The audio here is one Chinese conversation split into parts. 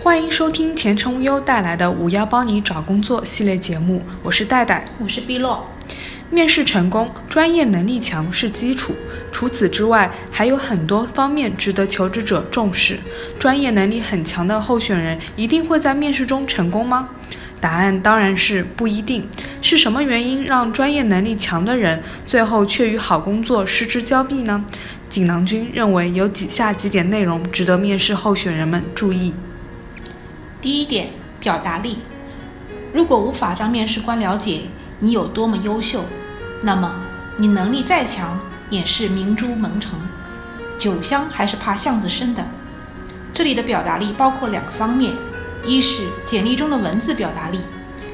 欢迎收听前程无忧带来的“五幺帮你找工作”系列节目，我是戴戴，我是碧落。面试成功，专业能力强是基础，除此之外，还有很多方面值得求职者重视。专业能力很强的候选人一定会在面试中成功吗？答案当然是不一定。是什么原因让专业能力强的人最后却与好工作失之交臂呢？锦囊君认为有以下几点内容值得面试候选人们注意。第一点，表达力。如果无法让面试官了解你有多么优秀，那么你能力再强也是明珠蒙尘，酒香还是怕巷子深的。这里的表达力包括两个方面，一是简历中的文字表达力，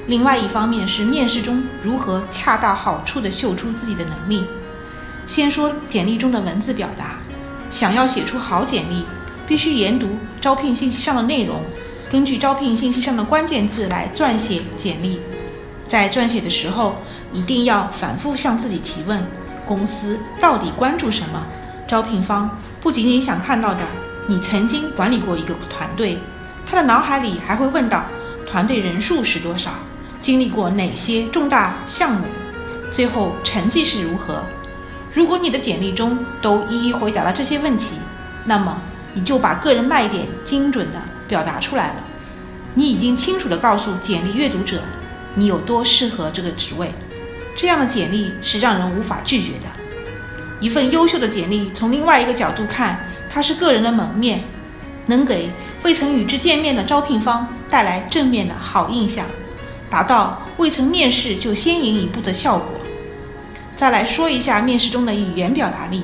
另外一方面是面试中如何恰到好处地秀出自己的能力。先说简历中的文字表达，想要写出好简历，必须研读招聘信息上的内容。根据招聘信息上的关键字来撰写简历，在撰写的时候一定要反复向自己提问：公司到底关注什么？招聘方不仅仅想看到的你曾经管理过一个团队，他的脑海里还会问到团队人数是多少，经历过哪些重大项目，最后成绩是如何。如果你的简历中都一一回答了这些问题，那么你就把个人卖点精准的。表达出来了，你已经清楚地告诉简历阅读者，你有多适合这个职位。这样的简历是让人无法拒绝的。一份优秀的简历，从另外一个角度看，它是个人的门面，能给未曾与之见面的招聘方带来正面的好印象，达到未曾面试就先赢一步的效果。再来说一下面试中的语言表达力。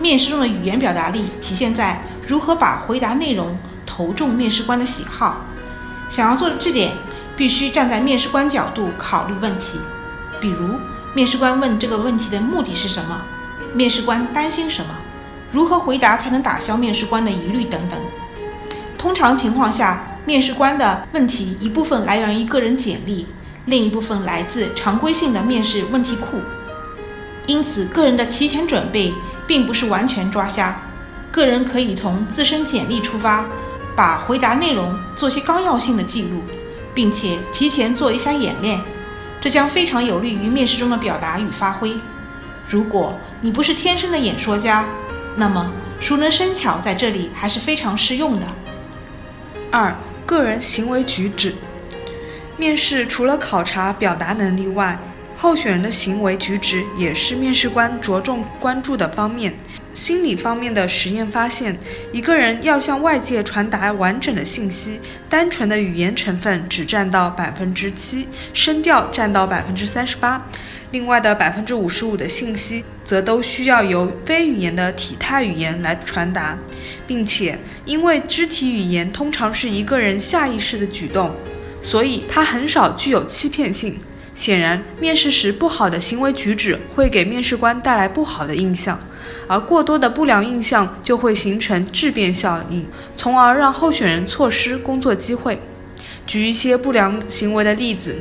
面试中的语言表达力体现在如何把回答内容。投中面试官的喜好，想要做的这点，必须站在面试官角度考虑问题。比如，面试官问这个问题的目的是什么？面试官担心什么？如何回答才能打消面试官的疑虑等等。通常情况下，面试官的问题一部分来源于个人简历，另一部分来自常规性的面试问题库。因此，个人的提前准备并不是完全抓瞎。个人可以从自身简历出发。把回答内容做些纲要性的记录，并且提前做一下演练，这将非常有利于面试中的表达与发挥。如果你不是天生的演说家，那么熟能生巧在这里还是非常适用的。二、个人行为举止，面试除了考察表达能力外，候选人的行为举止也是面试官着重关注的方面。心理方面的实验发现，一个人要向外界传达完整的信息，单纯的语言成分只占到百分之七，声调占到百分之三十八，另外的百分之五十五的信息则都需要由非语言的体态语言来传达，并且因为肢体语言通常是一个人下意识的举动，所以它很少具有欺骗性。显然，面试时不好的行为举止会给面试官带来不好的印象。而过多的不良印象就会形成质变效应，从而让候选人错失工作机会。举一些不良行为的例子：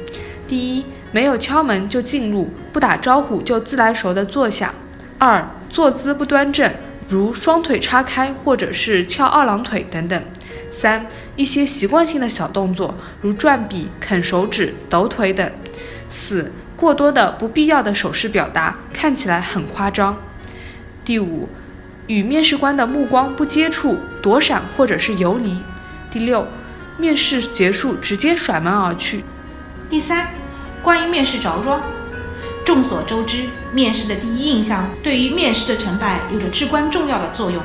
第一，没有敲门就进入，不打招呼就自来熟的坐下；二，坐姿不端正，如双腿叉开或者是翘二郎腿等等；三，一些习惯性的小动作，如转笔、啃手指、抖腿等；四，过多的不必要的手势表达，看起来很夸张。第五，与面试官的目光不接触，躲闪或者是游离。第六，面试结束直接甩门而去。第三，关于面试着装，众所周知，面试的第一印象对于面试的成败有着至关重要的作用。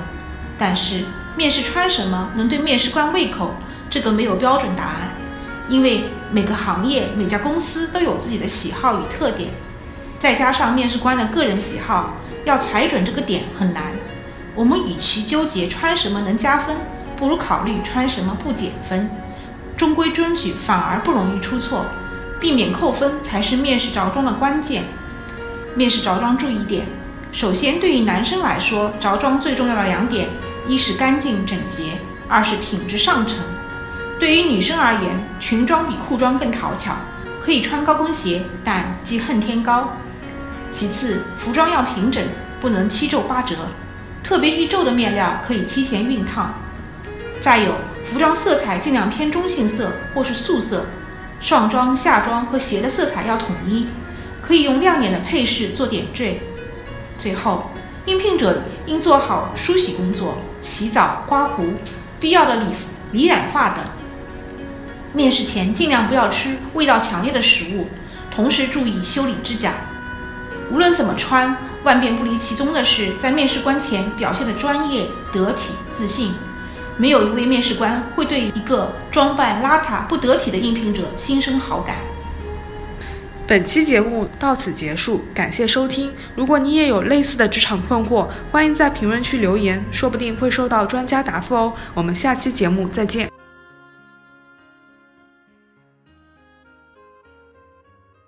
但是，面试穿什么能对面试官胃口，这个没有标准答案，因为每个行业、每家公司都有自己的喜好与特点，再加上面试官的个人喜好。要踩准这个点很难，我们与其纠结穿什么能加分，不如考虑穿什么不减分。中规中矩反而不容易出错，避免扣分才是面试着装的关键。面试着装注意点：首先，对于男生来说，着装最重要的两点，一是干净整洁，二是品质上乘。对于女生而言，裙装比裤装更讨巧，可以穿高跟鞋，但忌恨天高。其次，服装要平整，不能七皱八折，特别易皱的面料可以提前熨烫。再有，服装色彩尽量偏中性色或是素色，上装、下装和鞋的色彩要统一，可以用亮眼的配饰做点缀。最后，应聘者应做好梳洗工作，洗澡、刮胡，必要的理理染发等。面试前尽量不要吃味道强烈的食物，同时注意修理指甲。无论怎么穿，万变不离其宗的是在面试官前表现的专业、得体、自信。没有一位面试官会对一个装扮邋遢、不得体的应聘者心生好感。本期节目到此结束，感谢收听。如果你也有类似的职场困惑，欢迎在评论区留言，说不定会收到专家答复哦。我们下期节目再见。